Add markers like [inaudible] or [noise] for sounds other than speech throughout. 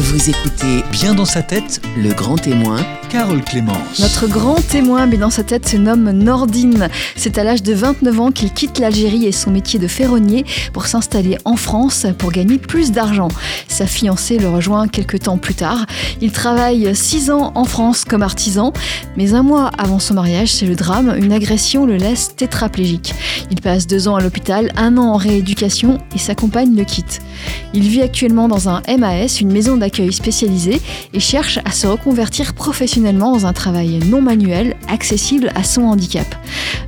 Vous écoutez Bien dans sa tête, Le Grand Témoin Carole Clémence. Notre grand témoin, mais dans sa tête, se nomme Nordine. C'est à l'âge de 29 ans qu'il quitte l'Algérie et son métier de ferronnier pour s'installer en France pour gagner plus d'argent. Sa fiancée le rejoint quelques temps plus tard. Il travaille 6 ans en France comme artisan, mais un mois avant son mariage, c'est le drame, une agression le laisse tétraplégique. Il passe deux ans à l'hôpital, un an en rééducation et sa compagne le quitte. Il vit actuellement dans un MAS, une maison d'accueil spécialisée, et cherche à se reconvertir professionnellement dans un travail non manuel, accessible à son handicap.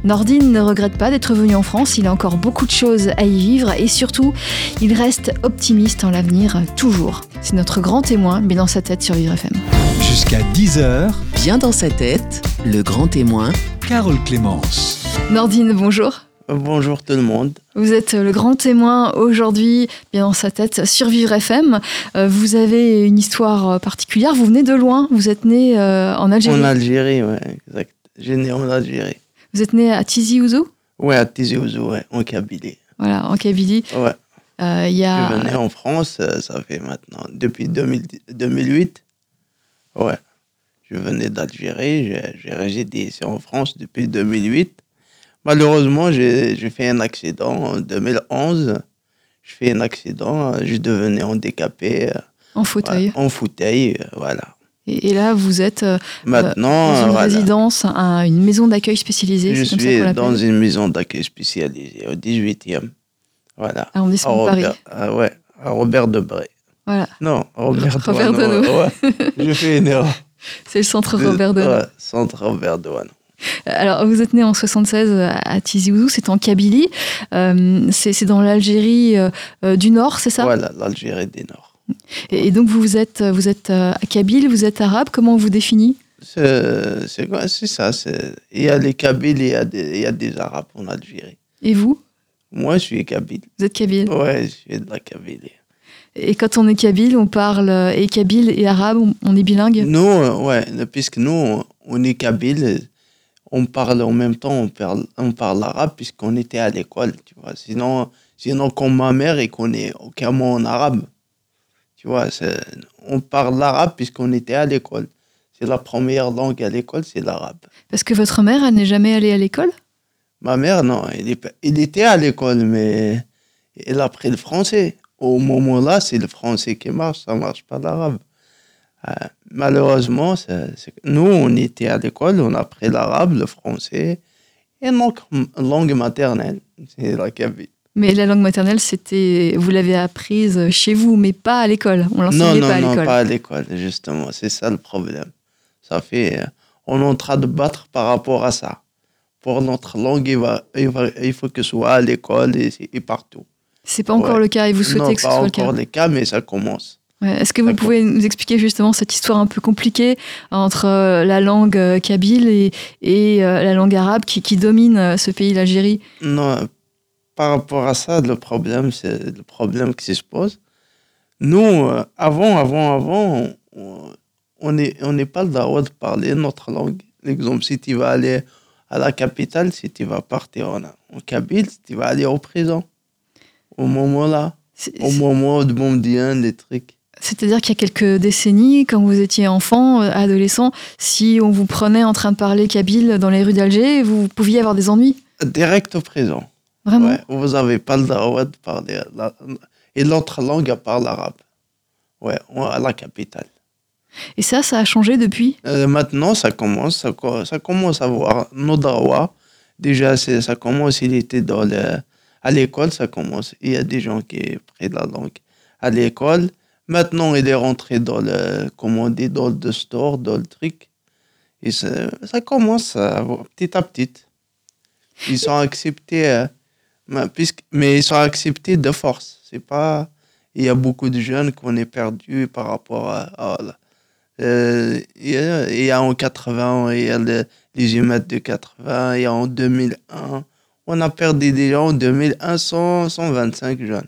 Nordine ne regrette pas d'être venu en France, il a encore beaucoup de choses à y vivre et surtout, il reste optimiste en l'avenir toujours. C'est notre grand témoin, mais dans sa tête sur Vivre FM. Jusqu'à 10h, Bien dans sa tête, Le Grand Témoin Carole Clémence. Nordine, bonjour. Bonjour tout le monde. Vous êtes le grand témoin aujourd'hui, bien dans sa tête, sur Vivre FM. Euh, Vous avez une histoire particulière, vous venez de loin, vous êtes né euh, en Algérie. En Algérie, ouais, exact. J'ai né en Algérie. Vous êtes né à Tizi Ouzou Ouais, à Tizi Ouzou, ouais, en Kabylie. Voilà, en Kabylie. Ouais. Euh, y Je a... venais en France, euh, ça fait maintenant, depuis 2000 2008. Ouais. Je venais d'Algérie, j'ai résidé ici en France depuis 2008. Malheureusement, j'ai j'ai fait un accident en 2011. Je fais un accident, je devenais handicapé. euh, en fauteuil. en fauteuil, euh, voilà. Et, et là, vous êtes euh, Maintenant, dans euh, une voilà. résidence, un- une maison d'accueil spécialisée. Je c'est comme ça suis dans l'appelle. une maison d'accueil spécialisée au 18e. Voilà. Arrondissement de Paris. Robert, ah ouais, à Robert Debré. Voilà, Non, Robert, Robert ouais. Je fais une erreur. [laughs] c'est le centre De- Robert Deneau. ouais, centre Robert Douaneau. Alors, vous êtes né en 76 à Tizi Ouzou, c'est en Kabylie. Euh, c'est dans l'Algérie euh, euh, du Nord, c'est ça? Voilà, l'Algérie du Nord. et, et donc, vous êtes, vous êtes euh, kabyle, vous êtes arabe. Comment on vous définit? C'est c'est quoi? C'est ça. Il y a les Kabyles, il y a des, il y a des Arabes en Algérie. Et vous? Moi, je suis Kabyle. Vous êtes kabyle. Ouais, je suis de la Kabylie. Et quand on est kabyle, on parle et kabyle et arabe, on, on est bilingue? Euh, ouais, puisque nous, on est Kabyle, on parle en même temps, on parle, on parle arabe puisqu'on était à l'école, tu vois. Sinon, sinon, comme ma mère, elle connaît aucun mot en arabe. Tu vois, on parle l'arabe puisqu'on était à l'école. C'est la première langue à l'école, c'est l'arabe. Parce que votre mère, elle n'est jamais allée à l'école? Ma mère, non, elle, est elle était à l'école, mais elle a pris le français. Au moment-là, c'est le français qui marche, ça marche pas l'arabe. Euh, malheureusement, nous, on était à l'école, on a pris l'arabe, le français, et notre langue maternelle, c'est la kabyle. Mais la langue maternelle, c'était, vous l'avez apprise chez vous, mais pas à l'école. On Non, l'enseignait non, pas à non, l'école. pas à l'école, justement, c'est ça le problème. Ça fait, euh, on est en train de battre par rapport à ça. Pour notre langue, il, va, il, va- il faut que ce soit à l'école et, et partout. C'est pas encore Ouais. le cas et vous souhaitez non, que ce pas soit le cas. encore les cas, mais ça commence. Est-ce que vous pouvez nous expliquer justement cette histoire un peu compliquée entre euh, la langue euh, kabyle et, et euh, la langue arabe qui, qui domine ce pays, l'Algérie? Non, par rapport à ça, le problème, c'est le problème qui se pose. Nous, avant, avant, avant, on- n'est on pas le droit de parler notre langue. L'exemple, si tu vas aller à la capitale, si tu vas partir en, en Kabyle, tu vas aller au prison. Au moment-là, C'est- au moment de Bombdien, les trucs. C'est-à-dire qu'il y a quelques décennies, quand vous étiez enfant, euh, adolescent, si on vous prenait en train de parler kabyle dans les rues d'Alger, vous pouviez avoir des ennuis Direct au prison. Vraiment Ouais, vous n'avez pas le droit de parler. la- et l'autre langue à part l'arabe. Ouais, à la capitale. Et ça, ça a changé depuis Euh, maintenant, ça commence, ça, co- ça commence à voir nos droits. Déjà, ça commence, il était dans le, à l'école, ça commence. Il y a des gens qui prennent la langue à l'école. Maintenant, il est rentré dans le, comment on dit, dans le store, dans le truc. Et ça, ça commence à petit à petit. Ils sont acceptés, euh, mais, puisque, mais ils sont acceptés de force. C'est pas, il y a beaucoup de jeunes qu'on est perdus par rapport à, à euh, il y a- il y a en 80, il y a le- les émeutes de 80, il y a en 2001. On a perdu déjà en 2001 100, 125 jeunes.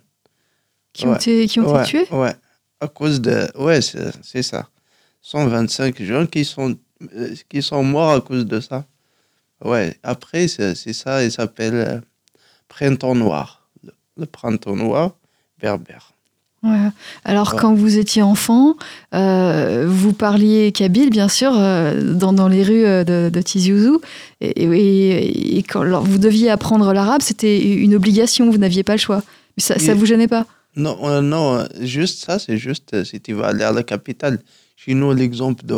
qui ont, Ouais. été, qui ont ouais, été tués? Ouais, à cause de. Ouais, c'est ça. 125 jeunes qui sont, euh, qui sont morts à cause de ça. Ouais, après, c'est ça, il s'appelle euh, Printemps Noir. Le, le Printemps Noir berbère. Ouais. Alors, Ouais. quand vous étiez enfant, euh, vous parliez kabyle, bien sûr, euh, dans, dans les rues de, de Tizi Ouzou. Et, et- et quand alors, vous deviez apprendre l'arabe, c'était une obligation, vous n'aviez pas le choix. Mais ça, Oui. vous gênait pas? Non, euh, non, euh, juste ça, c'est juste euh, si tu vas aller à la capitale. Chez nous, l'exemple de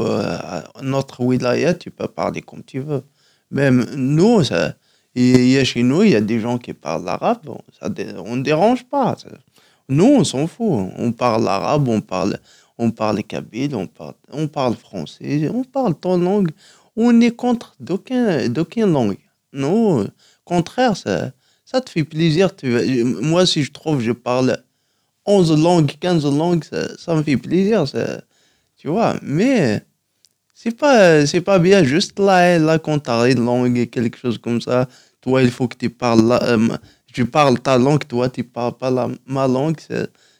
notre wilaya, tu peux parler comme tu veux. Même nous, ça, il y a chez nous, il y a des gens qui parlent l'arabe, on ne dérange pas. Nous, on s'en fout. On parle l'arabe, on parle, on parle kabyle, on parle, on parle français, on parle ton langue. On est contre d'aucun, d'aucune langue. Au contraire, ça, ça te fait plaisir. Tu, moi, si je trouve je parle 11 langues, 15 langues, ça, me fait plaisir, ça, tu vois. Mais c'est pas, c'est pas bien juste là, là quand tu une langue quelque chose comme ça. Toi, il faut que tu parles, euh, ma- je parle ta langue, toi, tu parles pas la, ma langue.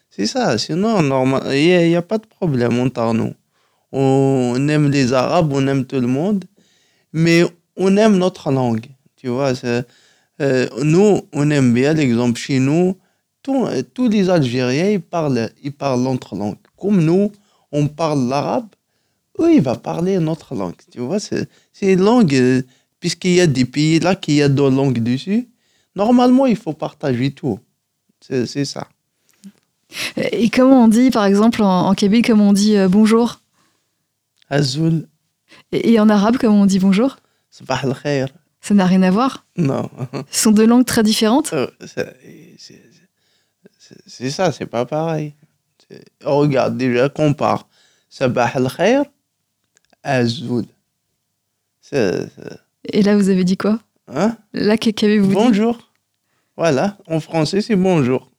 C'est, ça. Sinon, normal, il n'y a, pas de problème entre nous. On aime les Arabes, on aime tout le monde, mais on aime notre langue. Tu vois, euh, nous, on aime bien l'exemple chez nous tous, euh, tous les Algériens, ils parlent, ils parlent notre langue. Comme nous, on parle l'arabe, eux, ils vont parler notre langue. Tu vois, c'est une langue, euh, puisqu'il y a des pays là qui a deux langues dessus, normalement, il faut partager tout. C'est ça. Et comment on dit, par exemple, en, en kabyle, comment on dit euh, bonjour? Azoul, et, et en arabe, comment on dit bonjour? Sabah khair. Ça n'a rien à voir? Non, Ce sont deux langues très différentes? Euh, c'est ça, c'est pas pareil. Regarde, déjà, compare. Sabah al khair, Azoul. C'est. c'est- Et là, vous avez dit quoi? Hein? Là, qu'avez-vous dit? Bonjour. Voilà, en français, c'est bonjour.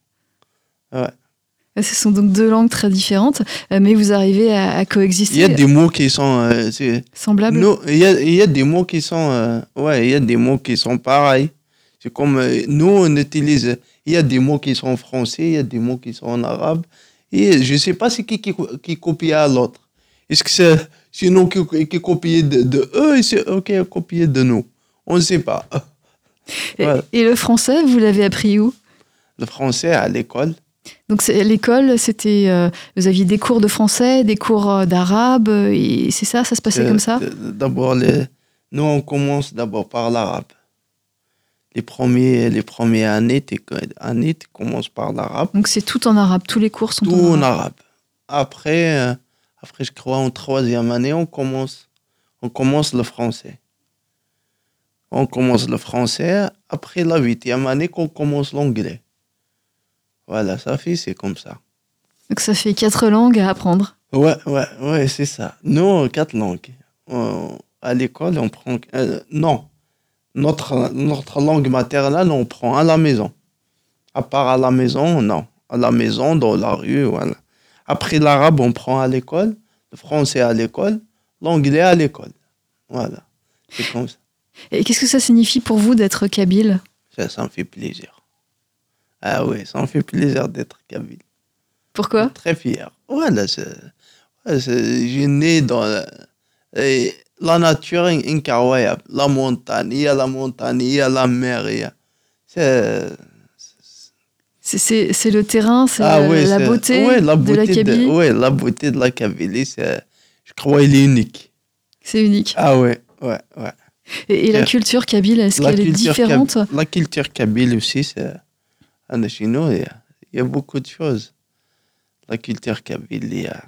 Ce sont donc deux langues très différentes, euh, mais vous arrivez à, à Il coexister y a des mots qui sont. euh, semblables? il, y a, il y a des mots qui sont. euh, ouais, il y a des mots qui sont pareils. C'est comme euh, nous, on utilise. Il y a des mots qui sont en français, il y a des mots qui sont en arabe. Et je ne sais pas c'est qui, qui qui copie à l'autre. Est-ce que c'est c'est nous qui, qui copions de, de eux et c'est eux qui copié de nous? On ne sait pas. Et, Voilà. et le français, vous l'avez appris où? Le français à l'école. Donc l'école, c'était, euh, vous aviez des cours de français, des cours euh, d'arabe, et c'est ça, ça se passait Euh, comme ça? D'abord, les- nous, on commence d'abord par l'arabe. Les, premiers, les premières années, tu années, commences par l'arabe. Donc c'est tout en arabe, tous les cours sont Tout en arabe. Après, euh, après, je crois, en troisième année, on commence, on commence le français. On commence le français. Après la huitième année, qu'on commence l'anglais. Voilà, ça fait, c'est comme ça. Donc ça fait quatre langues à apprendre. Ouais, ouais, ouais, c'est ça. Nous, quatre langues. Euh, à l'école, on prend. euh, non. Notre, notre langue maternelle, on prend à la maison. À part à la maison, non. À la maison, dans la rue, voilà. Après l'arabe, on prend à l'école. Le français à l'école. L'anglais à l'école. Voilà. C'est comme ça. Et qu'est-ce que ça signifie pour vous d'être kabyle? Ça. Ça me fait plaisir. Ah oui, ça me fait plaisir d'être kabyle. Pourquoi? Très fier. Voilà, c'est, ouais, c'est- j'ai né dans la, et la nature est incroyable. La montagne, il y a la montagne, il y a la mer, il y a. C'est, C'est- le terrain, c'est ah la, ouais, la beauté ouais, la de la beauté Kabylie. ouais, la beauté de la Kabylie, c'est, je crois, elle est unique. C'est unique. Ah ouais, ouais, ouais. Et, et la culture kabyle, est-ce qu'elle est différente La culture kabyle aussi, c'est, chez nous, il y, a, il y a beaucoup de choses. La culture kabyle, il y a.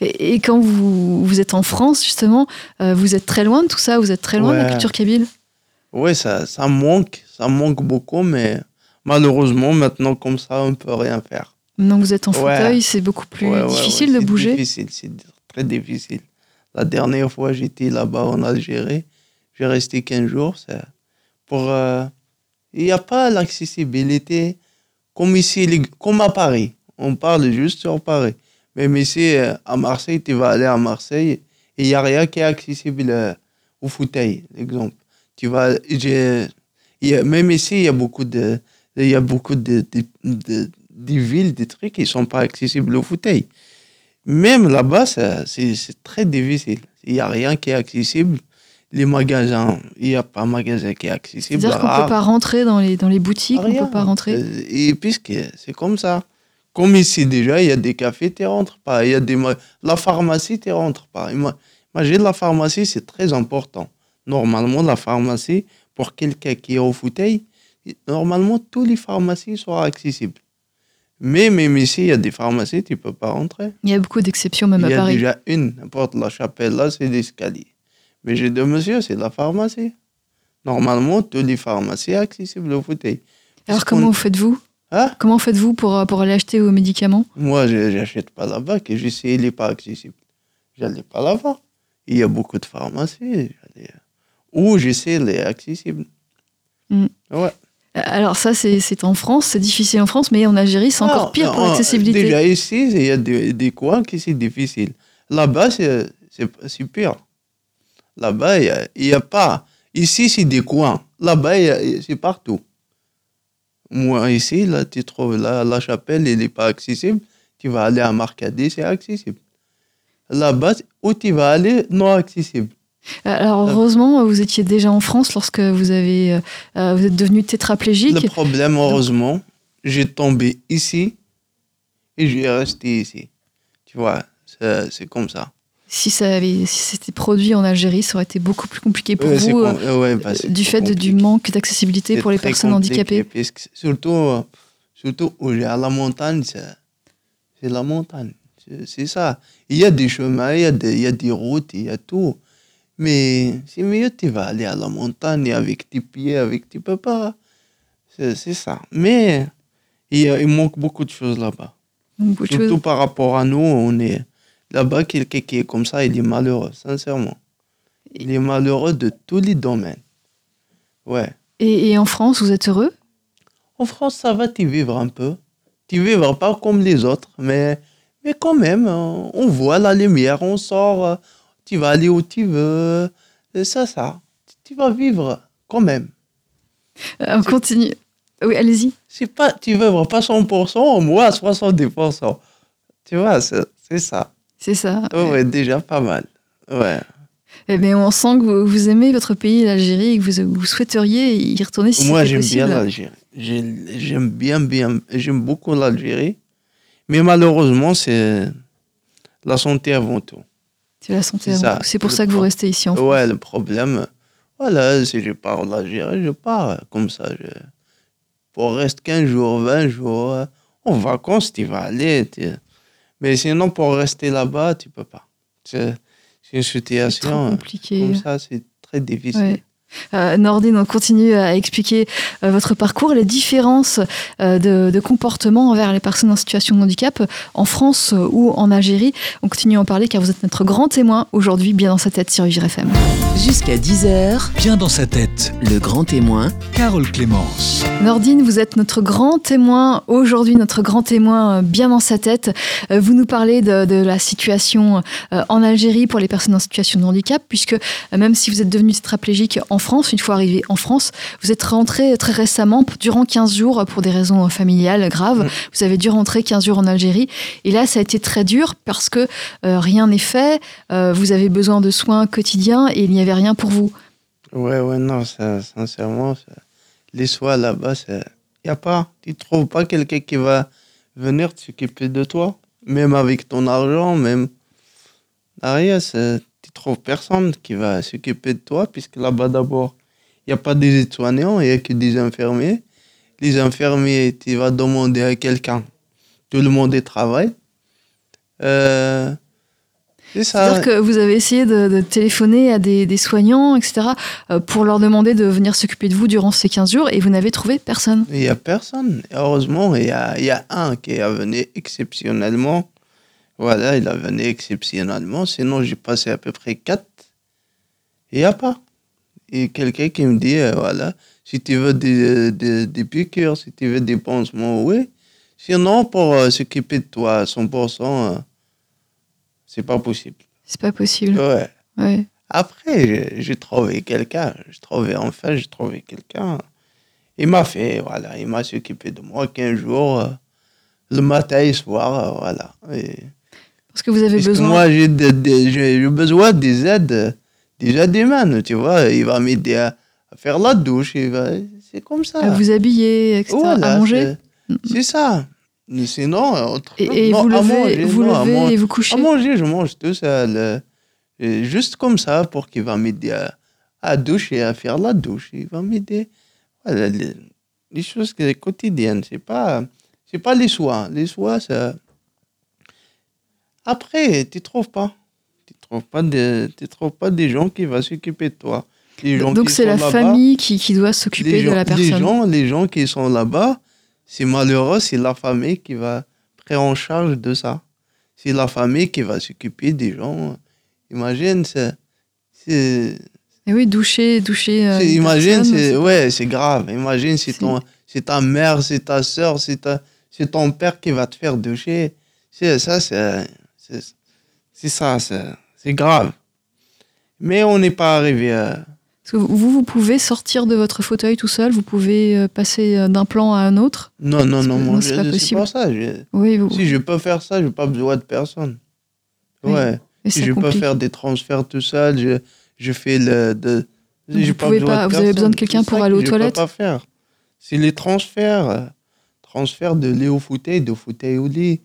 et, et quand vous, vous êtes en France, justement, euh, vous êtes très loin de tout ça Vous êtes très loin de la culture kabyle Oui, ça, ça manque, ça manque beaucoup, mais malheureusement, maintenant, comme ça, on ne peut rien faire. Maintenant que vous êtes en Ouais. fauteuil, c'est beaucoup plus Ouais, difficile de c'est bouger. difficile, c'est très difficile. La dernière fois, j'étais là-bas en Algérie, j'ai resté 15 jours. c'est Pour, euh, il n'y a pas l'accessibilité comme ici, comme à Paris. On parle juste sur Paris. Même ici, euh, à Marseille, tu vas aller à Marseille et il n'y a rien qui est accessible euh, au fauteuil, exemple. Tu vas, y a- même ici, il y a beaucoup de, il y a beaucoup de, de, de- villes, des trucs qui ne sont pas accessibles au fauteuil. Même là-bas, c'est très difficile. Il n'y a rien qui est accessible. Les magasins, il n'y a pas de magasin qui est accessible. C'est-à-dire qu'on ne peut pas rentrer dans les, dans les boutiques, on ne Rien. peut pas rentrer? Euh, Et puisque c'est comme ça. Comme ici déjà, il y a des cafés, tu rentres pas. Il y a des la pharmacie, tu rentres pas. Ima- Imagine la pharmacie, c'est très important. Normalement, la pharmacie, pour quelqu'un qui est au fauteuil, normalement, tous les pharmacies sont accessibles. Mais même ici, il y a des pharmacies, tu peux pas rentrer. Il y a beaucoup d'exceptions même Il à y a Paris. déjà une, n'importe la chapelle, là, c'est l'escalier. Mais j'ai dit, monsieur, c'est la pharmacie. Normalement, toutes les pharmacies sont accessibles au fauteuil. Alors comment faites-vous? Hein Comment faites-vous pour, euh, pour aller acheter vos médicaments? Moi, je n'achète pas là-bas, que je sais, il n'est pas accessible. J'allais pas là-bas. Il y a beaucoup de pharmacies. j'allais- Où je sais, il est accessible. Mm. Ouais. Euh, Alors ça, c'est en France, c'est difficile en France, mais en Algérie, c'est encore Ah, pire pour l'accessibilité. Déjà ici, il y a des, des coins qui c'est difficile. Là-bas, c'est pire. Là-bas, il n'y a, a pas. Ici, c'est des coins. Là-bas, c'est partout. Moi, ici, là, tu trouves la, la chapelle, elle n'est pas accessible. Tu vas aller à Marcadé, c'est accessible. Là-bas, où tu vas aller, non accessible. Alors heureusement, vous étiez déjà en France lorsque vous avez, euh, euh, vous êtes devenu tétraplégique. Le problème, heureusement, j'ai tombé ici et j'ai resté ici. Tu vois, c'est comme ça. Si ça avait, si c'était produit en Algérie, ça aurait été beaucoup plus compliqué pour Ouais, vous, euh, ouais, bah, du fait de- du manque d'accessibilité pour les personnes handicapées. surtout, euh, surtout à la montagne, c'est la montagne. C'est ça. Il y a des chemins, il y a des, il y a des routes, il y a tout. Mais c'est mieux, tu vas aller à la montagne avec tes pieds, avec tes peux pas. C'est ça. Mais il, manque beaucoup de choses là-bas. Surtout choses. par rapport à nous, on est là-bas, quelqu'un qui est comme ça, il est malheureux, sincèrement. Il est malheureux de tous les domaines. Ouais. Et, et en France, vous êtes heureux? En France, ça va, tu vivre un peu. Tu vivres pas comme les autres, mais, mais quand même, on voit la lumière, on sort, tu vas aller où tu veux. C'est ça, ça. Tu vas vivre quand même. Euh, On continue. Oui, allez-y. C'est pas, tu vivres pas 100%, moi 70%. Tu vois, c'est ça. C'est ça. Ouais, ouais, déjà pas mal. Ouais. Eh bien, on sent que vous, vous aimez votre pays, l'Algérie, et que vous, vous souhaiteriez y retourner si Moi, j'aime bien l'Algérie. J'ai- J'aime bien, bien, j'aime beaucoup l'Algérie. Mais malheureusement, c'est la santé avant tout. C'est la santé. Avant tout. C'est pour Le ça que vous restez ici en France. Ouais, le problème, voilà, si je pars en Algérie, je pars comme ça. Je, pour rester 15 jours, 20 jours, en vacances, tu vas aller. tu- Mais sinon, pour rester là-bas, tu peux pas. C'est une situation compliqué. comme ça, c'est très difficile. Ouais. Euh, Nordine, on continue à expliquer euh, votre parcours, les différences euh, de, de comportement envers les personnes en situation de handicap en France euh, ou en Algérie. On continue à en parler car vous êtes notre grand témoin aujourd'hui, bien dans sa tête sur Vivre FM. Jusqu'à 10h, Bien dans sa tête, le grand témoin Carole Clémence. Nordine, vous êtes notre grand témoin aujourd'hui, notre grand témoin euh, bien dans sa tête. Euh, Vous nous parlez de, de la situation euh, en Algérie pour les personnes en situation de handicap, puisque euh, même si vous êtes devenu tétraplégique en France, une fois arrivé en France, vous êtes rentré très récemment, durant 15 jours, pour des raisons familiales graves. Mm. Vous avez dû rentrer 15 jours en Algérie. Et là, ça a été très dur parce que euh, rien n'est fait. Euh, vous avez besoin de soins quotidiens et il n'y avait rien pour vous. Ouais, ouais, non, ça, sincèrement, ça- les soins là-bas, il n'y a pas. Tu trouves pas quelqu'un qui va venir s'occuper de toi, même avec ton argent, même. Rien, c'est- trouves personne qui va s'occuper de toi, puisque là-bas, d'abord, il n'y a pas des aides-soignants, il n'y a que des infirmiers. Les infirmiers, tu vas demander à quelqu'un. Tout le monde travaille. Euh, c'est ça. C'est-à-dire que vous avez essayé de, de téléphoner à des, des soignants, etc., euh, pour leur demander de venir s'occuper de vous durant ces 15 jours et vous n'avez trouvé personne. Il n'y a personne. Heureusement, il y a, il y a un qui est venu exceptionnellement. Voilà, il est venu exceptionnellement. Sinon, j'ai passé à peu près quatre. Il n'y a pas. Et quelqu'un qui me dit, euh, voilà, si tu veux des, des, des piqûres, si tu veux des pansements, oui. Sinon, pour euh, s'occuper de toi à 100%, euh, c'est pas possible. C'est pas possible. Ouais. Ouais. Après, j'ai- trouvé quelqu'un. J'ai trouvé, enfin, j'ai trouvé quelqu'un. Il m'a fait, voilà, il m'a s'occupé de moi 15 jours, le matin et le soir, voilà. Et, Parce que vous avez parce besoin. moi, j'ai de- de- besoin des aides, euh, des aides humaines, tu vois. Il va m'aider à, à faire la douche, va- c'est comme ça. à vous habiller, etc., Voilà, à manger. c'est- ça. Sinon, autre Et, chose, et non, vous à levez, manger, vous non, à levez manger. et vous À couchez manger, je mange tout seul. euh, Juste comme ça, pour qu'il va m'aider à, à doucher, à faire la douche. Il va m'aider. Voilà, les, les choses quotidiennes. C'est pas, c'est pas les soins. Les soins, ça. Après, tu trouves pas. Tu trouves pas de, tu trouves pas des gens qui vont s'occuper de toi. Les gens Donc c'est la famille qui, qui doit s'occuper les de la Les personne. gens, les gens qui sont là-bas, c'est malheureux, c'est la famille qui va prendre en charge de ça. C'est la famille qui va s'occuper des gens. Imagine, c'est. Et oui, doucher, doucher. euh, imagine, c'est ouais, c'est grave. Imagine, c'est ton, c'est ta mère, c'est ta soeur, c'est ta, c'est ton père qui va te faire doucher. C'est ça, c'est, c'est, ça, c'est, grave. Mais on n'est pas arrivé à. Parce que vous, vous pouvez sortir de votre fauteuil tout seul, vous pouvez euh, passer euh, d'un plan à un autre. Non, non, non, non, je- c'est pas possible. pas ça. je- Oui, vous, Si je peux faire ça, je n'ai pas besoin de personne. Oui, Ouais. et Si je peux complique. faire des transferts tout seul, je, je fais le. De, Vous pouvez pas- avez besoin de quelqu'un pour aller aux je toilettes peux pas faire. C'est les transferts. euh, Transfert de lit au fauteuil, de fauteuil au lit.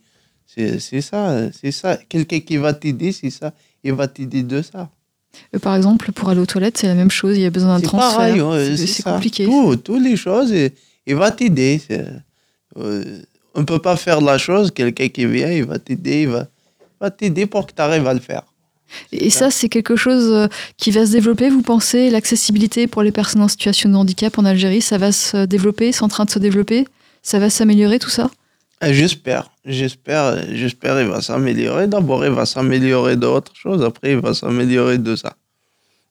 C'est ça. C'est ça. Quelqu'un qui va t'aider, c'est ça. Il va t'aider de ça. Euh, Par exemple, pour aller aux toilettes, c'est la même chose, il y a besoin d'un transfert. C'est- compliqué. Tout, toutes les choses, il, va t'aider. euh, on ne peut pas faire la chose. Quelqu'un qui vient, il va t'aider. Il va, t'aider pour que tu arrives à le faire. Et ça, c'est quelque chose euh, qui va se développer, vous pensez? L'accessibilité pour les personnes en situation de handicap en Algérie, ça va se développer? C'est en train de se développer? Ça va s'améliorer tout ça? J'espère, j'espère, j'espère il va s'améliorer. D'abord, il va s'améliorer d'autres choses. Après, il va s'améliorer de ça.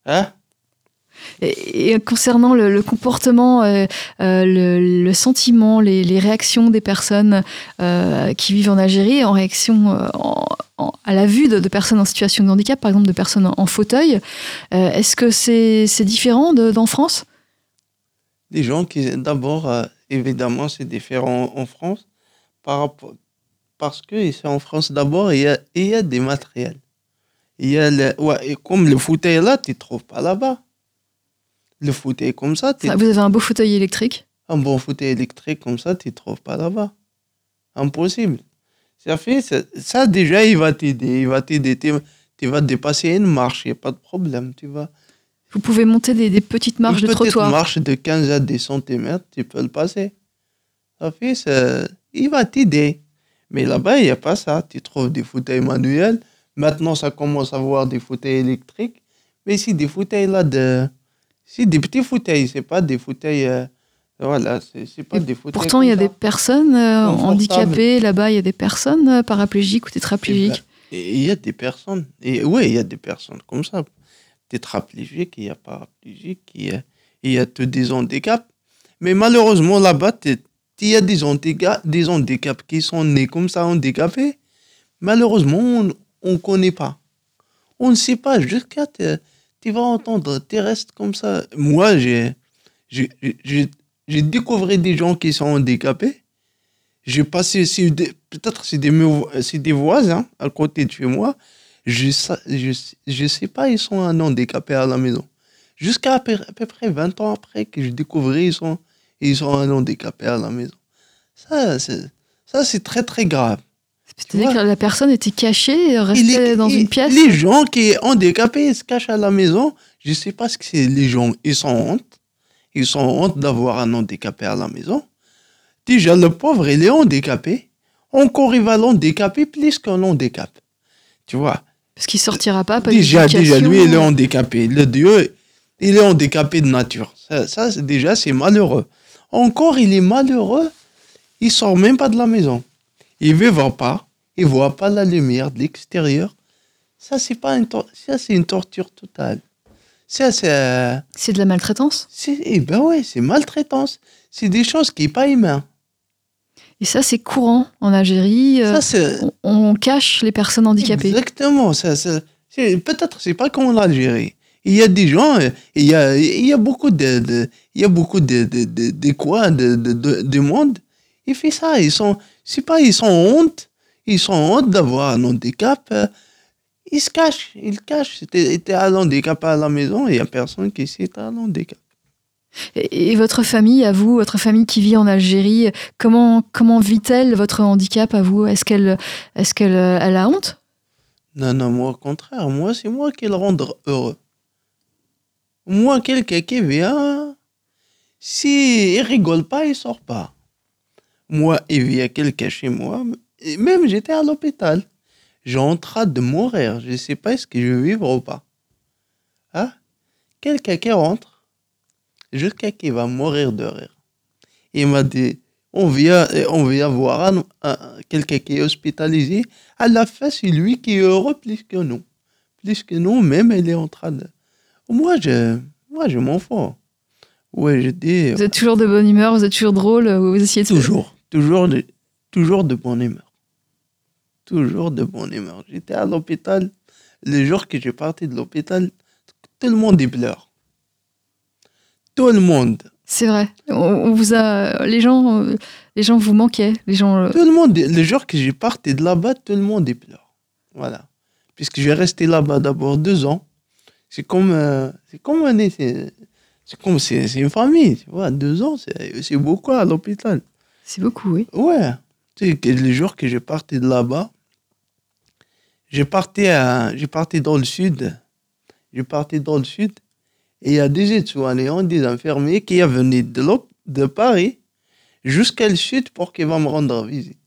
Hein? Et, et concernant le, le comportement, euh, euh, le, le sentiment, les, les réactions des personnes euh, qui vivent en Algérie en réaction en- en- à la vue de, de personnes en situation de handicap, par exemple de personnes en, en fauteuil, est-ce que c'est différent de- d'en France? Des gens qui, d'abord, évidemment, c'est différent en France par rapport, parce que ici en France, d'abord, il y a, il y a des matériels. Il y a le, ouais, et comme le fauteuil là, tu ne trouves pas là-bas. Le fauteuil comme ça, Ça, Vous avez un beau fauteuil électrique? Un bon fauteuil électrique comme ça, tu ne trouves pas là-bas. Impossible. Ça fait, ça, ça, déjà, il va t'aider. Il va t'aider. Tu, vas dépasser une marche, il n'y a pas de problème. Tu vas. Vous pouvez monter des, des petites marches une de petite trottoir. marche de 15 à 10 cm, tu peux le passer. Ça fait, ça, il va t'aider. Mais là-bas, il n'y a pas ça. Tu trouves des fauteuils manuels. Maintenant, ça commence à avoir des fauteuils électriques. Mais c'est des fauteuils là de. C'est des petits fauteuils, c'est pas des fauteuils. euh, voilà, c'est pas des fauteuils. Pourtant, il y a des personnes euh, handicapées là-bas, il y a des personnes euh, paraplégiques ou tétraplégiques. Et il y a des personnes. Et oui, il y a des personnes comme ça. Tétraplégiques, il y a paraplégiques, il y a, il y a tous des handicaps. Mais malheureusement, là-bas, t'es- il y a des handicaps, des qui sont nés comme ça, handicapés. Malheureusement, on ne connaît pas. On ne sait pas. Jusqu'à. Tu vas entendre, tu restes comme ça. Moi, j'ai j'ai- découvert des gens qui sont handicapés. J'ai passé, peut-être c'est des, des voisins à côté de chez moi. Je sais, je, sais- pas, ils sont un handicapé à la maison. Jusqu'à à peu, à peu près 20 ans après que je découvrais, ils sont, ils sont un handicapé à la maison. Ça, c'est, ça, c'est très, très grave. C'est-à-dire que la personne était cachée, restait les- dans une pièce. Les gens qui sont handicapés, ils se cachent à la maison. Je sais pas ce que c'est. Les gens, ils sont honte. Ils sont honte d'avoir un handicapé à la maison. Déjà, le pauvre, il est handicapé. Encore, il va l'handicaper plus qu'un handicap. Tu vois? Parce qu'il sortira pas, pas déjà, déjà, lui, il est handicapé. Le Dieu, il est handicapé de nature. Ça, déjà, c'est malheureux. Encore, il est malheureux. Il sort même pas de la maison. Il ne va pas. Il voit pas la lumière de l'extérieur. Ça, c'est pas une, ça, c'est une torture totale. Ça, c'est, euh, C'est de la maltraitance? eh ben ouais, c'est maltraitance. C'est des choses qui sont pas humaines. Et ça, c'est courant en Algérie. euh, Ça, on, on cache les personnes handicapées. Exactement. Ça, ça- peut-être c'est pas comme l'Algérie. Il y a des gens, il y a, il y a beaucoup de, de- il y a beaucoup de, de, de, de quoi, de, de, de, de monde. Ils font ça. Ils sont, c'est pas, ils sont honte. Ils sont honte d'avoir un handicap. Ils se cachent. Ils cachent. C'était, était à l'handicap à la maison. Il y a personne qui sait à l'handicap. Et, et votre famille, à vous, votre famille qui vit en Algérie, comment, comment vit-elle votre handicap à vous? Est-ce qu'elle est qu'elle elle a honte? Non, non, moi, au contraire, moi, c'est moi qui le rendre heureux. Moi, quelqu'un qui vient, si il rigole pas, il sort pas. Moi, il vient quelqu'un chez moi, même j'étais à l'hôpital. J'ai en train de mourir, je sais pas est-ce que je vais vivre ou pas. Hein? Quelqu'un qui rentre, jusqu'à qui va mourir de rire. Il m'a dit, on vient, on vient voir un- un- quelqu'un qui est hospitalisé. À la fin, c'est lui qui est heureux plus que nous. Plus que nous, même, il est en train de... Moi, je, moi, je m'en fous. Ouais. Vous êtes toujours de bonne humeur, vous êtes toujours drôle, vous essayez de... Toujours, toujours de, toujours de bonne humeur. Toujours de bonne humeur. J'étais à l'hôpital, le jour que j'ai parti de l'hôpital, tout le monde y pleure. Tout le monde. C'est vrai. On, on vous a... Les gens, euh, les gens vous manquaient. Les gens... euh, Tout le monde, le jour que j'ai parti de là-bas, tout le monde y pleure. Voilà. Puisque j'ai resté là-bas d'abord deux ans. C'est comme, euh, c'est comme un, c'est, c'est comme, c'est, c'est une famille, tu vois. Deux ans, c'est, c'est beaucoup à l'hôpital. C'est beaucoup, oui. Ouais. Tu sais, que les jours que j'ai parti de là-bas, j'ai parti, à, j'ai parti dans le sud. J'ai parti dans le sud. Et il y a des aides-soignants, des infirmiers qui venus de, de Paris jusqu'à le sud pour qu'ils vont me rendre visite.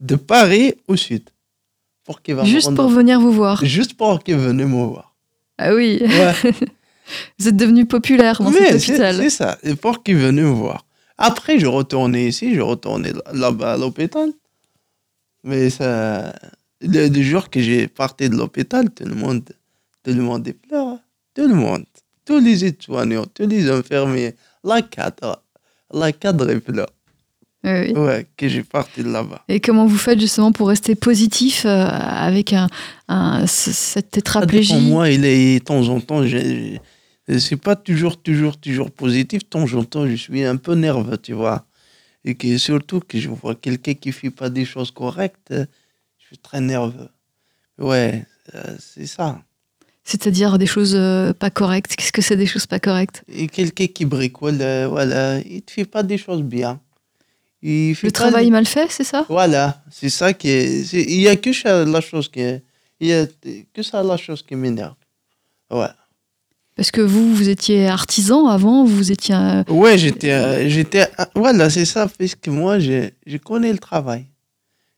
De Paris au sud. Pour qu'ils vont me Juste rendre pour venir vous voir. Juste pour qu'ils venaient me voir. Ah oui, Ouais. [laughs] vous êtes devenu populaire dans Mais cet c'est hôpital. c'est ça, et pour qu'ils venaient me voir. Après, je retournais ici, je retournais là-bas à l'hôpital. Mais ça, le, le jour que j'ai parti de l'hôpital, tout le monde, tout le monde pleure. Tout le monde. Tous les étudiants, tous les infirmiers, la cadre, la cadre est pleure. Oui. Ouais, que j'ai parti de là-bas. Et comment vous faites justement pour rester positif euh, avec un, un- ce- cette tétraplégie Moi, il est, de temps en temps, je, c'est pas toujours, toujours, toujours positif. De temps en temps, je suis un peu nerveux, tu vois. Et que surtout que je vois quelqu'un qui fait pas des choses correctes, je suis très nerveux. Ouais, euh, c'est ça. C'est-à-dire des choses euh, pas correctes. Qu'est-ce que c'est des choses pas correctes? Et quelqu'un qui bricole, voilà, il te fait pas des choses bien. Il fait Le pas travail mal fait, c'est ça? Voilà, c'est ça qui est. c'est- Il y a que ça, la chose qui est. Il y a que ça la chose qui m'énerve. Ouais. Parce que vous, vous étiez artisan avant, vous étiez... un- Ouais, j'étais, j'étais, voilà, c'est ça, parce que moi, je, je connais le travail.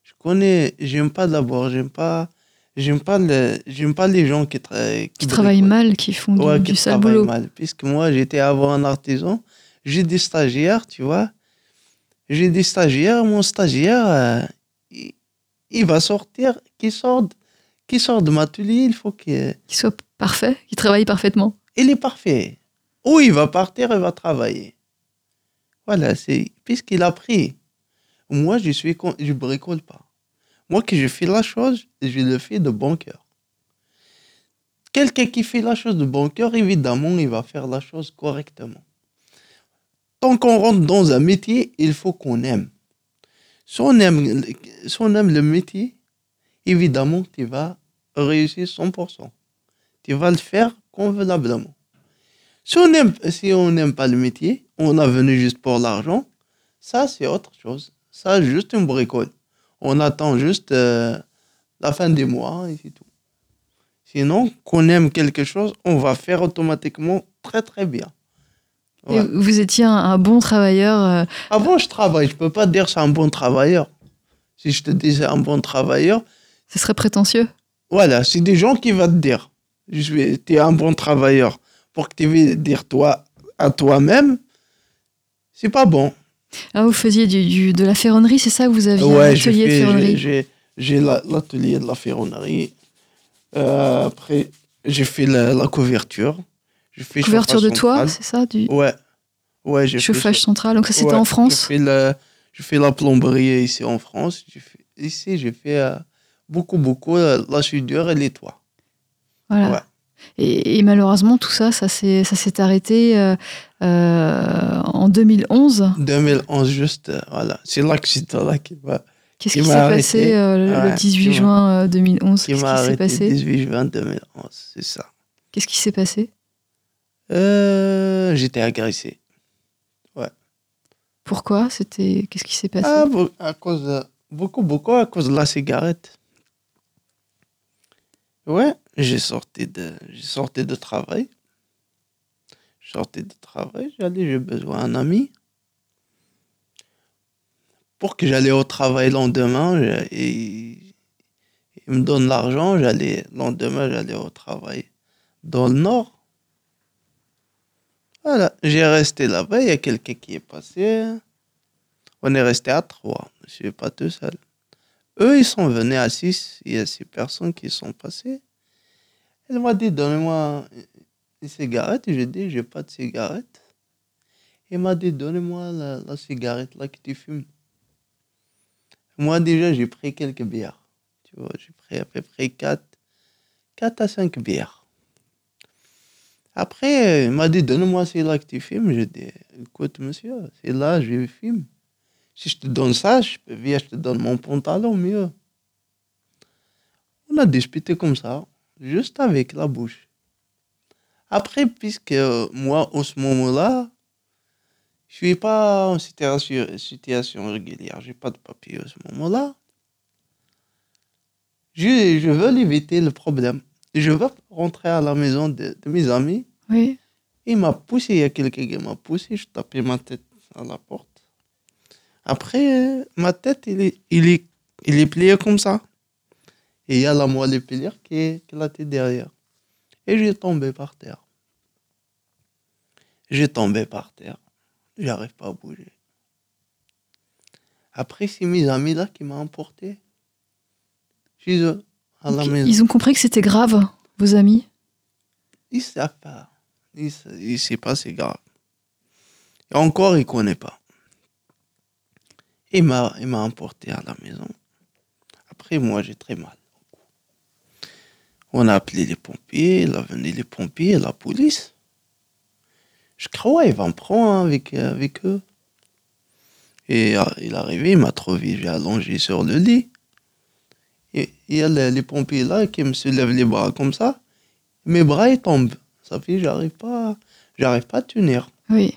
Je connais, j'aime pas d'abord, j'aime pas, j'aime pas le, j'aime pas les gens qui, tra- qui travaillent bricolent. mal, qui font du, Ouais, du qui sale travaillent boulot. mal. Puisque moi, j'étais avant un artisan, j'ai des stagiaires, tu vois. J'ai des stagiaires, mon stagiaire, euh, il, il va sortir, qui sort, de- qui sort de ma atelier, il faut qu'il, Qui soit parfait, qui travaille parfaitement. il est parfait. Ou il va partir, il va travailler. Voilà, c'est puisqu'il a pris. Moi, je suis je bricole pas. Moi, que je fais la chose, je le fais de bon cœur. Quelqu'un qui fait la chose de bon cœur, évidemment, il va faire la chose correctement. Tant qu'on rentre dans un métier, il faut qu'on aime. Si on aime, si on aime le métier, évidemment, tu vas réussir 100%. Tu vas le faire convenablement. Si on n'aime si on n'aime pas le métier, on est venu juste pour l'argent, ça c'est autre chose. Ça juste une bricole. On attend juste euh, la fin du mois et c'est tout. Sinon, qu'on aime quelque chose, on va faire automatiquement très très bien. Ouais. vous étiez un, un bon travailleur. euh, Avant, je travaille. Je peux pas dire c'est un bon travailleur. Si je te dis c'est un bon travailleur, ce serait prétentieux. Voilà, c'est des gens qui vont te dire, je es un bon travailleur. Pour que tu veux dire toi à toi-même, c'est pas bon. Ah, vous faisiez du, du- de la ferronnerie, c'est ça Vous aviez un Ouais, j'ai atelier de fait- ferronnerie. j'ai- j'ai j'ai la- l'atelier de la ferronnerie. Euh, après, j'ai fait la, la couverture. J'ai fait Couverture de toit, c'est ça du Ouais. Ouais, j'ai fait chauffage central. Donc ça, c'était Ouais, en France J'ai fait, la, la plomberie ici en France. Fait- ici, j'ai fait euh, beaucoup, beaucoup euh, la soudure et les toits. Voilà. Ouais. Et, et malheureusement, tout ça, ça s'est arrêté euh, euh, en 2011. 2011, juste, euh, voilà. C'est l'accident là qui m'a Qu'est-ce Qui s'est passé euh, le- le Ouais, 18 qui m'a- juin euh, 2011 qui Qu'est-ce m'a qui s'est arrêté passé? 18 juin 2011, c'est ça. Qu'est-ce qui s'est passé? Euh, j'étais agressé. Pourquoi? C'était qu'est-ce qui s'est passé? Ah, à cause de, beaucoup, beaucoup à cause de la cigarette. Ouais, j'ai sorti de, j'ai sorti de travail. Je sortais de travail, j'allais, j'ai besoin d'un ami. Pour que j'allais au travail le lendemain, et il me donne l'argent, j'allais, le lendemain, j'allais au travail dans le nord. Voilà, j'ai resté là-bas, il y a quelqu'un qui est passé. On est resté à trois, je suis pas tout seul. Eux, ils sont venus à six, il y a six personnes qui sont passées. Elle m'a dit, donnez-moi une cigarette. J'ai dit, j'ai pas de cigarette. Il m'a dit, donnez-moi la, cigarette là que tu fumes. Moi, déjà, j'ai pris quelques bières. Tu vois, j'ai pris à peu près quatre, quatre à cinq bières. Après, il m'a dit, donne-moi celle-là que tu fumes. J'ai dit, écoute, monsieur, c'est là, je fume. Si je te donne ça, je peux viens, je te donne mon pantalon mieux. On a discuté comme ça, juste avec la bouche. Après, puisque moi, en ce moment-là, je suis pas en situation, situation régulière, j'ai pas de papier à ce moment-là. Je, je veux éviter le problème. Je veux rentrer à la maison de, de mes amis. Oui. Il m'a poussé, il y a quelqu'un qui m'a poussé, je tapais ma tête à la porte. Après, ma tête, il est, il est, il est plié comme ça. Et il y a la moelle épinière qui est, qui est derrière. Et j'ai tombé par terre. J'ai tombé par terre. J'arrive pas à bouger. Après, c'est mes amis là qui m'ont emporté. Chez eux, à la Donc, maison. Ils ont compris que c'était grave, vos amis. Ils savent pas. Ils, ils savent pas, c'est grave. Et encore, ils connaissent pas. Il m'a, il m'a emporté à la maison. Après, moi, j'ai très mal. On a appelé les pompiers, il a venu les pompiers la police. Je crois il va me prendre avec, avec eux. Et euh, il est arrivé, il m'a trouvé, j'ai allongé sur le lit. Il y a les, les pompiers là qui me soulèvent les bras comme ça. Mes bras, ils tombent. Ça fait, j'arrive pas, j'arrive pas à tenir. Oui.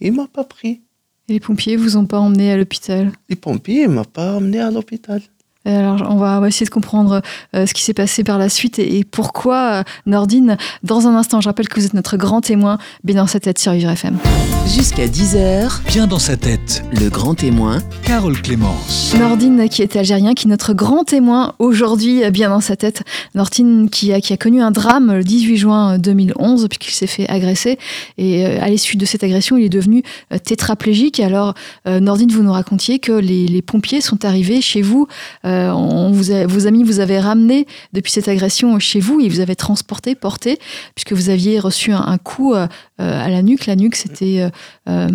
Il m'a pas pris. Et les pompiers vous ont pas emmené à l'hôpital? Les pompiers, il m'a pas emmené à l'hôpital. Et Alors, on va, essayer de comprendre euh, ce qui s'est passé par la suite et, et pourquoi, euh, Nordine. Dans un instant, je rappelle que vous êtes notre grand témoin, bien dans sa tête sur Vivre FM. Jusqu'à 10h, Bien dans sa tête, le grand témoin, Carole Clémence. Nordine, qui est algérien, qui est notre grand témoin aujourd'hui, euh, bien dans sa tête. Nordine, qui a, qui a connu un drame le 18 juin 2011, puisqu'il s'est fait agresser. Et euh, à l'issue de cette agression, il est devenu euh, tétraplégique. Alors, euh, Nordine, vous nous racontiez que les, les pompiers sont arrivés chez vous. Euh, on vous vos amis vous avaient ramené depuis cette agression chez vous. Ils vous avaient transporté, porté, puisque vous aviez reçu un, coup euh, euh, à la nuque. La nuque, c'était. euh, euh,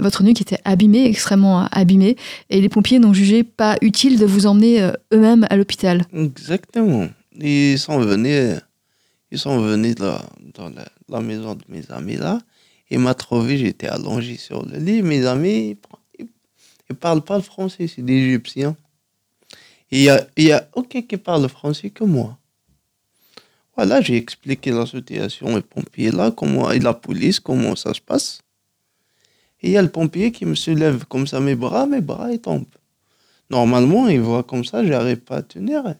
votre nuque était abîmée, extrêmement abîmée. Et les pompiers n'ont jugé pas utile de vous emmener euh, eux-mêmes à l'hôpital. Exactement. Ils sont venus, ils sont venus dans la, maison de mes amis là. Il m'a trouvé, j'étais allongé sur le lit. Mes amis, ils, ils parlent pas le français, c'est des Égyptiens. Il y a, il y a aucun qui parle le français que moi. Voilà, j'ai expliqué la situation aux pompiers là, comment, et la police, comment ça se passe. Et il y a le pompier qui me soulève comme ça mes bras, mes bras ils tombent. Normalement, il voit comme ça, j'arrive pas à tenir.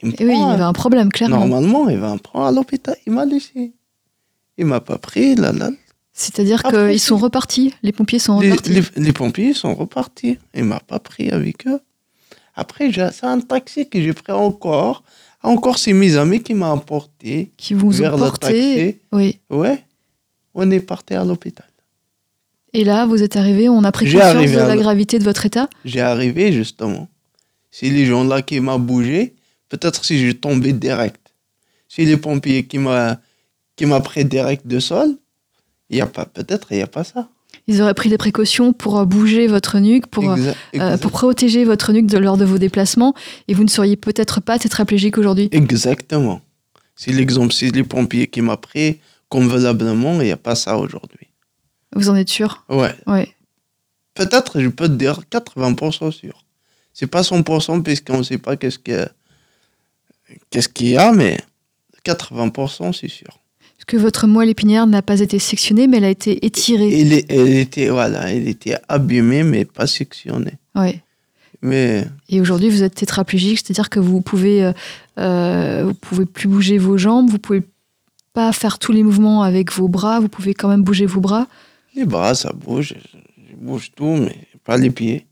Il me Et oui, il avait un problème, clairement. Normalement, il va me prendre à l'hôpital. Il m'a laissé. Il m'a pas pris, là, là. C'est-à-dire qu'ils sont repartis. Les pompiers sont Les, repartis. les- les pompiers sont repartis. Il m'a pas pris avec eux. Après, c'est un taxi que j'ai pris encore. Encore, c'est mes amis qui m'ont emporté qui vous vers ont le porté. taxi. Oui. Ouais. On est parti à l'hôpital. Et là, vous êtes arrivé, on a pris conscience de la gravité de votre état. J'ai arrivé, justement. C'est les gens-là qui m'ont bougé. Peut-être si j'ai tombé direct. C'est les pompiers qui m'a qui m'a pris direct de sol. Il y a pas, peut-être, il n'y a pas ça. Ils auraient pris des précautions pour euh, bouger votre nuque, pour, euh, euh, pour protéger votre nuque de, lors de vos déplacements. Et vous ne seriez peut-être pas tétraplégique aujourd'hui. Exactement. C'est l'exemple, c'est les pompiers qui m'ont pris convenablement, il n'y a pas ça aujourd'hui. Vous en êtes sûr? Ouais. Oui. Peut-être, je peux te dire 80% sûr. C'est pas 100% puisqu'on ne sait pas qu'est-ce que qu'est-ce qu'il y a, mais 80% c'est sûr. Que votre moelle épinière n'a pas été sectionnée, mais elle a été étirée. Elle, était, voilà, elle était abîmée, mais pas sectionnée. Ouais. Mais Et aujourd'hui, vous êtes tétraplégique, c'est-à-dire que vous pouvez, euh, euh, vous pouvez plus bouger vos jambes, vous pouvez pas faire tous les mouvements avec vos bras, vous pouvez quand même bouger vos bras. les bras, ça bouge. Je bouge tout, mais pas les pieds.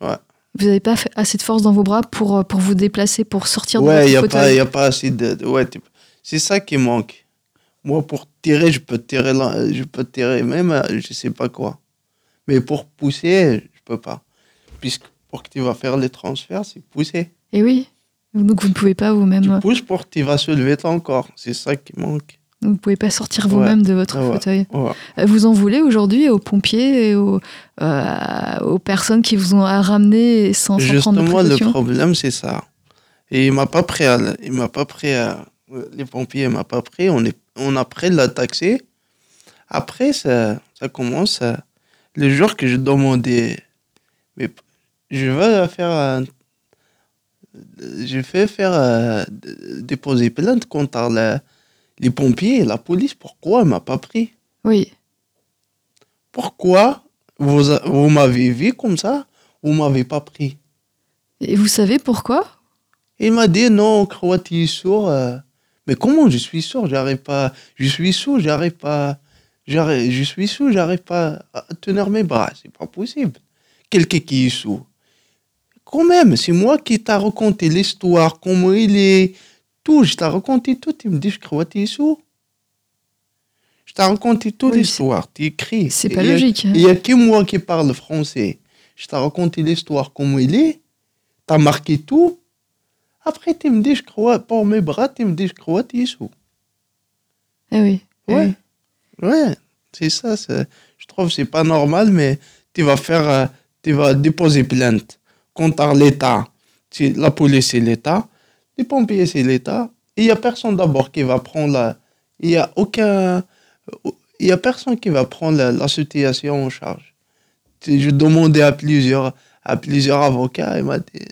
Vous n'avez pas fait assez de force dans vos bras pour, euh, pour vous déplacer, pour sortir de Ouais, il n'y votre a, pas- fauteuil. y a pas assez de. ouais, c'est ça qui manque. Moi, pour tirer, je peux tirer, là, je peux tirer même, euh, je sais pas quoi. Mais pour pousser, je peux pas. Puisque pour que tu vas faire les transferts, c'est pousser. Et oui. Donc vous ne pouvez pas vous-même, Tu pousses pour que tu vas soulever ton corps. C'est ça qui manque. vous ne pouvez pas sortir vous-même de votre ouais. fauteuil. Ouais. Euh, Vous en voulez aujourd'hui aux pompiers et aux, euh, aux personnes qui vous ont ramené sans, sans prendre de Justement, le problème, c'est ça. Et il m'a pas pris à, la- il m'a pas pris à, les pompiers m'a pas pris. On est, on a pris la taxi. Après, ça, ça commence le jour que je demandais, mais je vais faire un, je vais faire euh, déposer plainte contre la- les pompiers et la police. Pourquoi elle m'a pas pris? Oui. Pourquoi vous, vous m'avez vu comme ça? Vous m'avez pas pris? Et vous savez pourquoi? Il m'a dit non, es sourd. euh. Mais comment je suis sourd J'arrive pas. Je suis sourd, j'arrive pas. j'arrive- Je suis sourd, j'arrive pas à tenir mes bras. C'est pas possible. Quelqu'un qui est sourd. Quand même, c'est moi qui t'a raconté l'histoire, comment il est, tout. Je t'ai raconté tout. Tu me dis, je crois que tu es sourd. Je t'ai raconté toute Oui, l'histoire. Tu écris. C'est pas Il logique. il y a que moi qui parle français. Je t'ai raconté l'histoire comment il est. T'as marqué tout. Après, tu me dis, je crois, pour mes bras, tu me dis, je crois, tu es sourd. Eh oui. eh Ouais. oui. Ouais, c'est ça. Je trouve que c'est pas normal, mais tu vas faire, euh, tu vas déposer plainte contre l'État. C'est- La police, c'est l'État. Les pompiers, c'est l'État. Il y a personne d'abord qui va prendre la. Il y a aucun. Il y a personne qui va prendre la, la situation en charge. Je demandais à plusieurs, à plusieurs avocats, il m'a dit,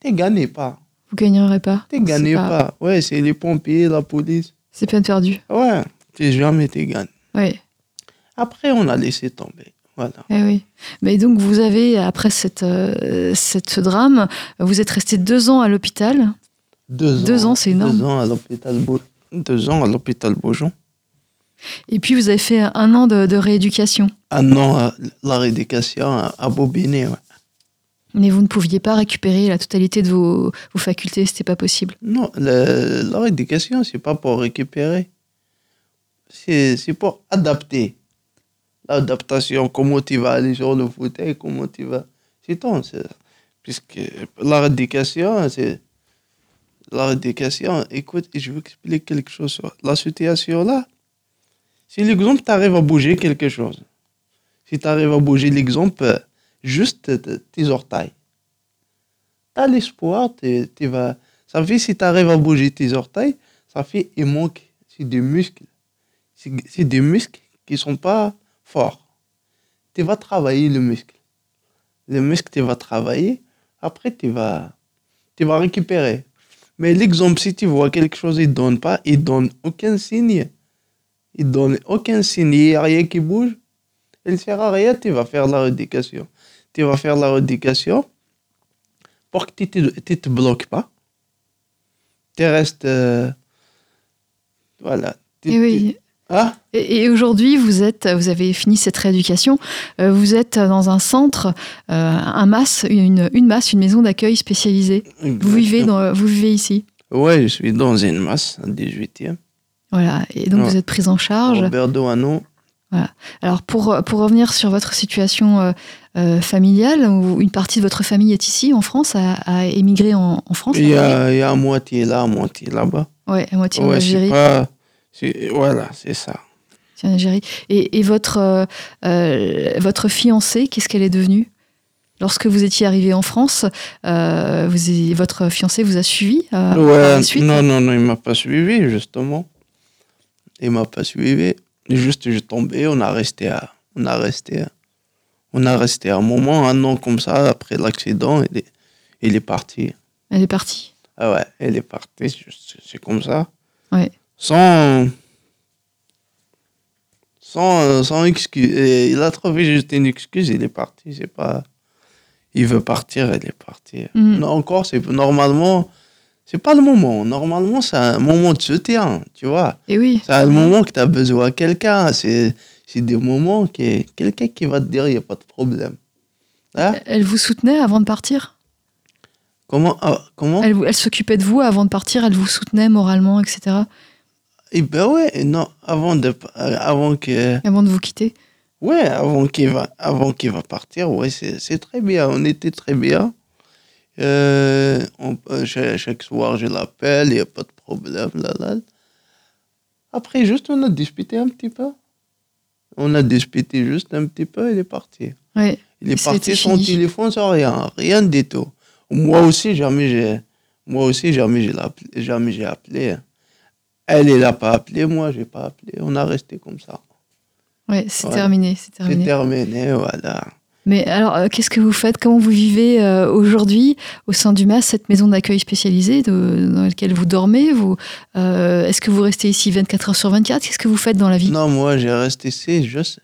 tu gagné pas. Vous gagnerez pas. Tu gagné C'est pas. Ouais, c'est les pompiers, la police. C'est peine perdue. Ouais, tu jamais tu gagné. Oui. Après, on a laissé tomber. Voilà. Eh oui. Mais donc vous avez, après cette, euh, cette, ce drame, vous êtes resté deux ans à l'hôpital. Deux, Deux ans, c'est énorme. Deux ans à l'hôpital Deux ans à l'hôpital Beaujon. Et puis vous avez fait un an de, de rééducation. Un an à la rééducation à, à Bobigny. Ouais. Mais vous ne pouviez pas récupérer la totalité de vos, vos facultés, c'était pas possible. Non, le- la rééducation, c'est pas pour récupérer. C'est pour adapter. L'adaptation, comment tu vas aller sur le fauteuil, comment tu vas. C'est c'est- Puisque la rééducation, c'est. La rééducation, écoute, je veux expliquer quelque chose sur la situation là. Si l'exemple, tu arrives à bouger quelque chose. Si tu arrives à bouger l'exemple, juste tes orteils. Tu as l'espoir, tu vas. Ça fait si tu arrives à bouger tes orteils, ça fait il manque. C'est des muscles. C'est des muscles qui sont pas forts. Tu vas travailler le muscle. Le muscle, tu vas travailler. Après, tu vas, récupérer. Mais l'exemple, si tu vois quelque chose, il donne pas, il donne aucun signe. Il donne aucun signe, il n'y a rien qui bouge. Il ne sert à rien, tu vas faire la rééducation. Tu vas faire la rééducation pour que tu ne te, bloques pas. Tu restes. euh, voilà. Tu- Et tu- oui. Ah, Et, et aujourd'hui, vous êtes, vous avez fini cette rééducation. euh, vous êtes dans un centre, euh, un masse, une, une masse, une maison d'accueil spécialisée. Vous vivez, dans, vous vivez ici? Ouais, je suis dans une masse, en 18e. Voilà. Et donc Ouais. vous êtes pris en charge? Robert Doano. Alors pour, pour revenir sur votre situation euh, familiale, où une partie de votre famille est ici en France, a, a émigré en, en France. Il y a, il y a à moitié là, à moitié là-bas. Ouais, à moitié en Ouais, Algérie. pas. Voilà, c'est ça. En Algérie. Et, et votre, euh, euh, votre fiancée, qu'est-ce qu'elle est devenue? Lorsque vous étiez arrivé en France, euh, vous votre fiancée vous a suivi euh, ouais, suite? non, non, non, il m'a pas suivi, justement. Il m'a pas suivi. Juste, je tombé, on a resté à. On a resté à- On a resté un moment, un an comme ça, après l'accident, il est, il est parti. Elle est partie. Ah ouais, elle est partie, c'est- comme ça. Ouais. sans, sans, sans excuse. Et il a trouvé juste une excuse, il est parti. C'est pas, il veut partir, il est parti. Mm. Non, encore, c'est normalement, c'est pas le moment. Normalement, c'est un moment de soutien, tu vois. Et oui. C'est un moment que tu as besoin de quelqu'un. C'est, c'est des moments que quelqu'un qui va te dire, il n'y a pas de problème. Hein? Elle vous soutenait avant de partir? Comment, ah, comment? Elle, s'occupait de vous avant de partir, elle vous soutenait moralement, etc. Eh ben ouais, non, avant de, euh, avant que, Avant de vous quitter? Ouais, avant qu'il va, avant qu'il va partir, ouais, c'est, c'est très bien. On était très bien. Euh, on- euh, chaque soir, je l'appelle, il n'y a pas de problème, là, là. Après, juste, on a discuté un petit peu. On a discuté juste un petit peu, il est parti. Ouais. Il est parti sans fini. téléphone, sans rien, rien du tout. Moi aussi, jamais j'ai, moi aussi, jamais j'ai l'appelé- jamais j'ai appelé. Elle, elle n'a pas appelé, moi, j'ai pas appelé. On a resté comme ça. Ouais, c'est Ouais. terminé, c'est C'est terminé. terminé, voilà. Mais alors, euh, qu'est-ce que vous faites? Comment vous vivez euh, aujourd'hui au sein du MAS, cette maison d'accueil spécialisée de- dans laquelle vous dormez? Vous, euh, Est-ce que vous restez ici 24 heures sur 24 Qu'est-ce que vous faites dans la vie? Non, moi, j'ai resté ici, juste,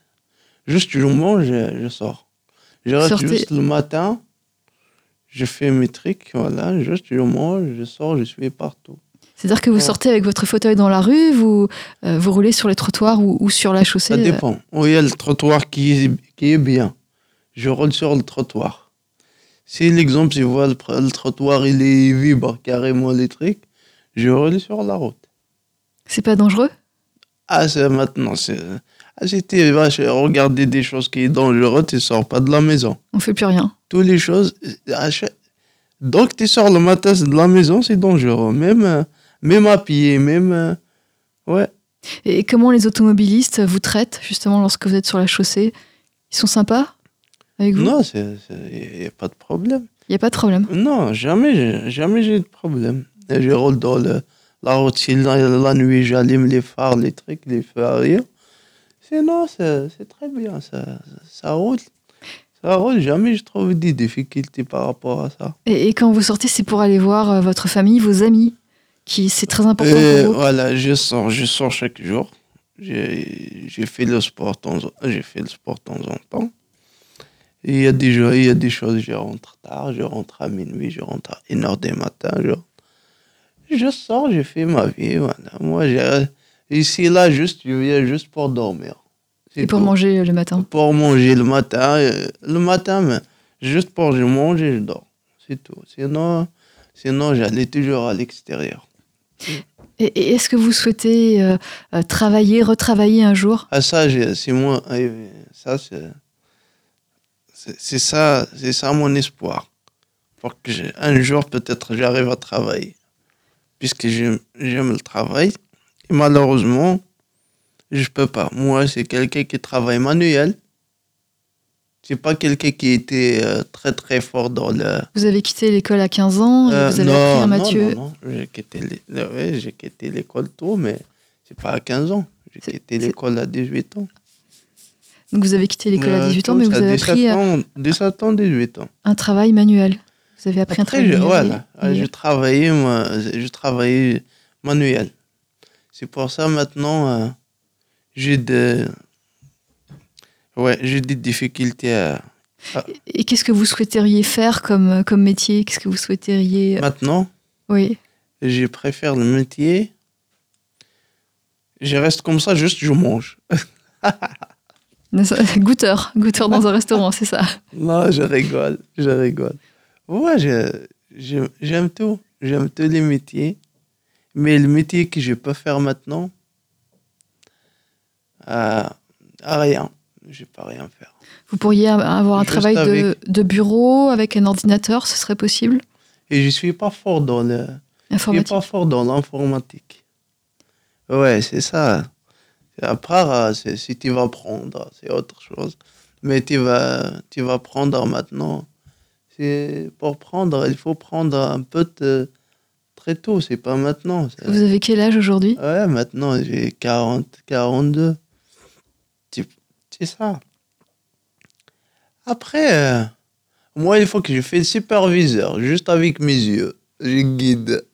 juste je mange, je, je sors. Je reste Sortez- juste le matin, je fais mes trucs, voilà, juste je mange, je sors, je suis partout. C'est-à-dire que vous Ouais. sortez avec votre fauteuil dans la rue, vous, euh, vous roulez sur les trottoirs ou, ou sur la chaussée Ça dépend. Où il y a le trottoir qui est, qui est bien, je roule sur le trottoir. Si l'exemple, je vois le, trottoir, il est vibre carrément électrique, je roule sur la route. C'est pas dangereux? Ah, c'est maintenant, c'est... Ah, j'étais, va regarder des choses qui sont dangereuses, tu sors pas de la maison. On fait plus rien. Toutes les choses... chaque- Donc, tu sors le matin de la maison, c'est dangereux. Même, euh, même à pied, même... euh, Ouais. Et comment les automobilistes vous traitent justement lorsque vous êtes sur la chaussée? Ils sont sympas? Avec vous Non, il n'y a pas de problème. Il n'y a pas de problème. Non, jamais, j'ai- jamais j'ai de problème. Et je roule dans le- la route, si la, la nuit, j'allume les phares, les trucs, les feux arrière. Sinon, c'est très bien, ça, ça roule. Ça roule, jamais je trouve des difficultés par rapport à ça. Et, et quand vous sortez, c'est pour aller voir euh, votre famille, vos amis, qui c'est très important pour vous. voilà, je sors, je sors chaque jour. J'ai fait le sport j'ai fait le sport de temps en temps. Et il y a des jours, il y a des choses, je rentre tard, je rentre à minuit, je rentre à 1h du matin. Je, je sors, je fais ma vie. Voilà. Moi, ici, là, juste, je viens juste pour dormir. Et pour tout. manger le matin. Pour manger le matin. euh, Le matin, mais juste pour je mange et je dors. C'est tout. Sinon, sinon j'allais toujours à l'extérieur. Et, est-ce que vous souhaitez euh, euh, travailler, retravailler un jour? Ah ça, c'est moi. Ça, c'est, c'est, ça, c'est ça mon espoir. Pour que un jour, peut-être, j'arrive à travailler. Puisque j'aime, le travail. Et malheureusement, je peux pas. Moi, c'est quelqu'un qui travaille manuel. C'est pas quelqu'un qui était euh, très très fort dans le. Vous avez quitté l'école à 15 ans et Euh, vous avez appris à Mathieu. Non, non, J'ai quitté l'é- ouais, j'ai quitté l'école tôt, mais c'est pas à 15 ans. J'ai quitté l'école à 18 ans. Donc vous avez quitté l'école à Euh, 18 ans, mais vous à avez 17 appris euh, ans, 17 ans, 18 ans. un travail manuel. Vous avez appris un Après, travail je, manuel. voilà, et- je travaillais, moi, je travaillais manuel. C'est pour ça maintenant, euh, j'ai de, ouais, j'ai des difficultés à, Et qu'est-ce que vous souhaiteriez faire comme, comme métier? Qu'est-ce que vous souhaiteriez maintenant, Oui. je préfère le métier. Je reste comme ça, juste je mange. [laughs] [laughs] Goûteur, goûteur dans un restaurant, c'est ça. Non, je rigole, je rigole. Je- j'aime tout. J'aime tous les métiers. Mais le métier que je peux faire maintenant, euh, à rien. Je peux rien faire. Vous pourriez avoir un Juste travail de, avec- de bureau avec un ordinateur, ce serait possible? Et je suis pas fort dans le, je suis pas fort dans l'informatique. Ouais, c'est ça. Après, euh, c'est- si tu vas prendre, c'est autre chose. Mais tu vas, tu vas prendre maintenant. Pour prendre, il faut prendre un peu de, très tôt. C'est pas maintenant. Vous avez quel âge aujourd'hui? Ouais, maintenant j'ai 40, 42. C'est ça. Après, euh, moi, il faut que je fasse le superviseur, juste avec mes yeux. Je guide.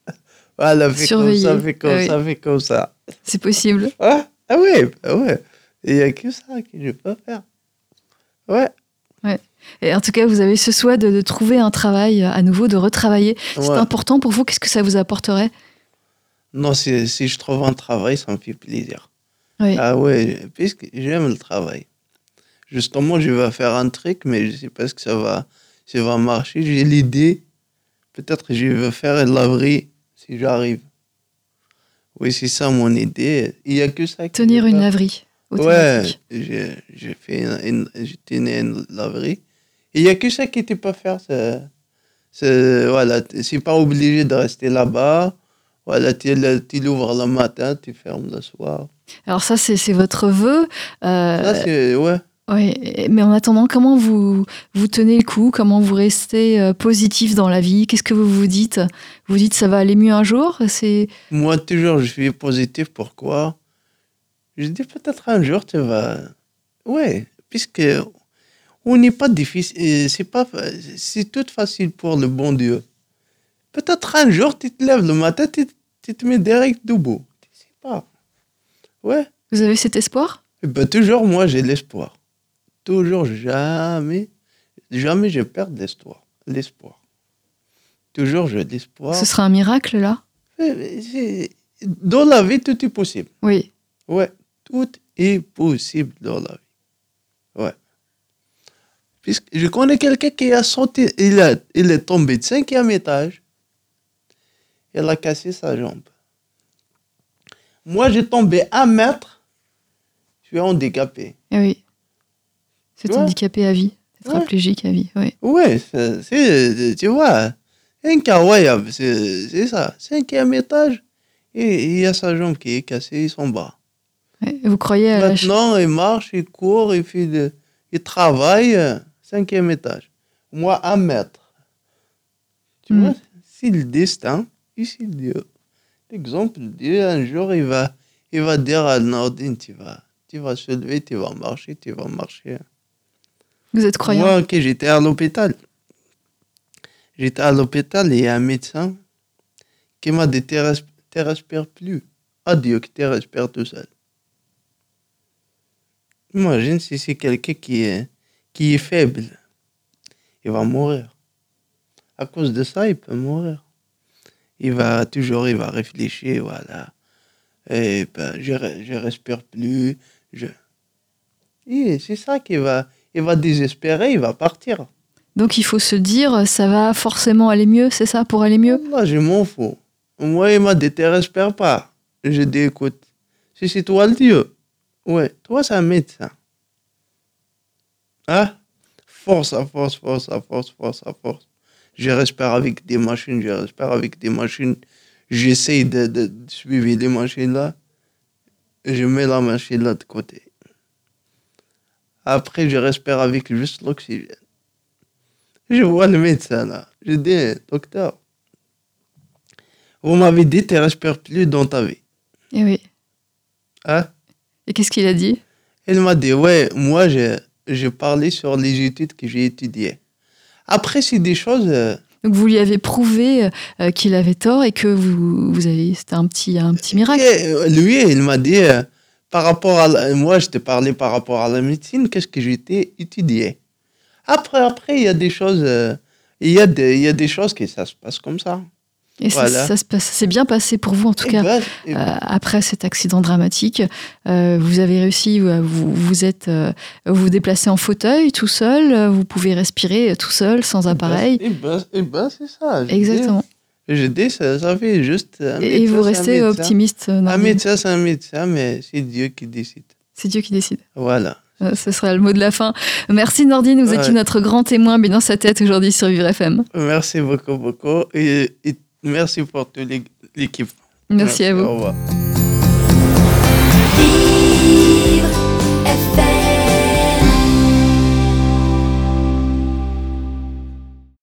Voilà, fais Surveiller. comme ça, fais comme Ah ça, fais comme ça. C'est possible? Ouais. Ah ouais, ah ouais. Il n'y a que ça que je peux faire. Ouais. Et en tout cas, vous avez ce souhait de, de trouver un travail euh, à nouveau, de retravailler. C'est ouais. important pour vous? Qu'est-ce que ça vous apporterait? Non, si, si je trouve un travail, ça me fait plaisir. Oui. Ah ouais, puisque j'aime le travail. Justement, je vais faire un truc, mais je sais pas ce que ça va, ça va marcher. J'ai l'idée. Peut-être que je vais faire une laverie si j'arrive. Oui, c'est ça mon idée. Il n'y a que ça. Tenir une laverie Ouais, j'ai fait une, une- tenu une laverie. Il n'y a que ça qui tu peux faire. C'est, voilà, pas obligé de rester là-bas. Voilà, tu, l'ouvres le matin, tu fermes le soir. Alors ça, c'est c'est votre vœu. Euh, Ça, c'est, ouais. Et- Mais en attendant, comment vous, vous tenez le coup? Comment vous restez euh, positif dans la vie? Qu'est-ce que vous vous dites? Vous dites ça va aller mieux un jour? C'est Moi, toujours, je suis positif. Pourquoi? Je dis peut-être un jour, tu vas. Ouais, puisque on n'est pas difficile. euh, C'est pas, c'est tout facile pour le bon Dieu. Peut-être un jour, tu te lèves le matin, tu, tu te mets direct debout. Tu sais pas. Ouais. Vous avez cet espoir? Eh ben, toujours, moi, j'ai l'espoir. Toujours, jamais, jamais je perds l'espoir. L'espoir. Toujours, j'ai l'espoir. Ce sera un miracle là? Dans la vie, tout est possible. Oui. Ouais, tout est possible dans la vie. Ouais. Puisque je connais quelqu'un qui a sauté, il, a, il est tombé de cinquième étage. Il a cassé sa jambe. Moi, j'ai tombé un mètre. Je suis handicapé. Eh oui. C'est handicapé à vie. C'est Ouais. à vie. Oui. Ouais, c'est, tu vois, incroyable, c'est, c'est ça. Cinquième étage, et il y a sa jambe qui est cassée, bras. Ouais. Et Vous croyez à la Maintenant, il marche, il court, il, fait de- il travaille, cinquième étage. Moi, un mètre. Tu Mm. vois, c'est le destin, c'est Dieu. L'exemple, Dieu, un jour, il va, il va dire à Nordine, tu vas, tu vas se lever, tu vas marcher, tu vas marcher. Vous êtes croyant Moi, ok, j'étais à l'hôpital. J'étais à l'hôpital et y a un médecin qui m'a dit, tu respires plus. Adieu, que tu respires tout seul. Imagine si c'est quelqu'un qui est, qui est faible. Il va mourir. À cause de ça, il peut mourir. Il va toujours, il va réfléchir, voilà. Et ben, je, je respire plus. Je... C'est ça qui va, il va désespérer, il va partir. Donc il faut se dire ça va forcément aller mieux, c'est ça pour aller mieux? Moi, je m'en fous. Moi, il m'a dit, respires pas. Je dis, écoute, si c'est toi le Dieu, ouais, toi, c'est un médecin. Hein? Force à force, force à force, force à force. Je respire avec des machines, je respire avec des machines. J'essaye de, de, de suivre les machines là. Je mets la machine là de côté. Après, je respire avec juste l'oxygène. Je vois le médecin là. Je dis, docteur, vous m'avez dit que tu ne respires plus dans ta vie. Eh oui. Hein? Et qu'est-ce qu'il a dit? Il m'a dit, ouais, moi, j'ai j'ai parlé sur les études que j'ai étudiées. Après, c'est des choses. euh, Donc vous lui avez prouvé euh, qu'il avait tort et que vous, vous avez c'était un petit un petit miracle. et, euh, lui, il m'a dit, euh, par rapport à. la- moi, je te parlais par rapport à la médecine, qu'est-ce que j'étais étudié? Après, après, il y a des choses. euh, il y, a des, il y a des choses que ça se passe comme ça. Et ça, Voilà. ça se passe, ça s'est bien passé pour vous en tout Et cas. et- Euh, après cet accident dramatique, euh, vous avez réussi, vous vous êtes, euh, vous déplacez en fauteuil tout seul, vous pouvez respirer tout seul sans appareil. Et ben, et ben, c'est ça. Exactement. Je dis, ça, ça fait juste. un Et, médecin, vous un restez optimiste. euh, Un Nordine. médecin, c'est un médecin, mais c'est Dieu qui décide. C'est Dieu qui décide. Voilà. Euh, Ce sera le mot de la fin. Merci Nordine, vous Ouais. étiez notre grand témoin bien dans sa tête aujourd'hui sur Vivre FM. Merci beaucoup, beaucoup. Et, et merci pour toute l'équipe. Merci à vous. Au revoir.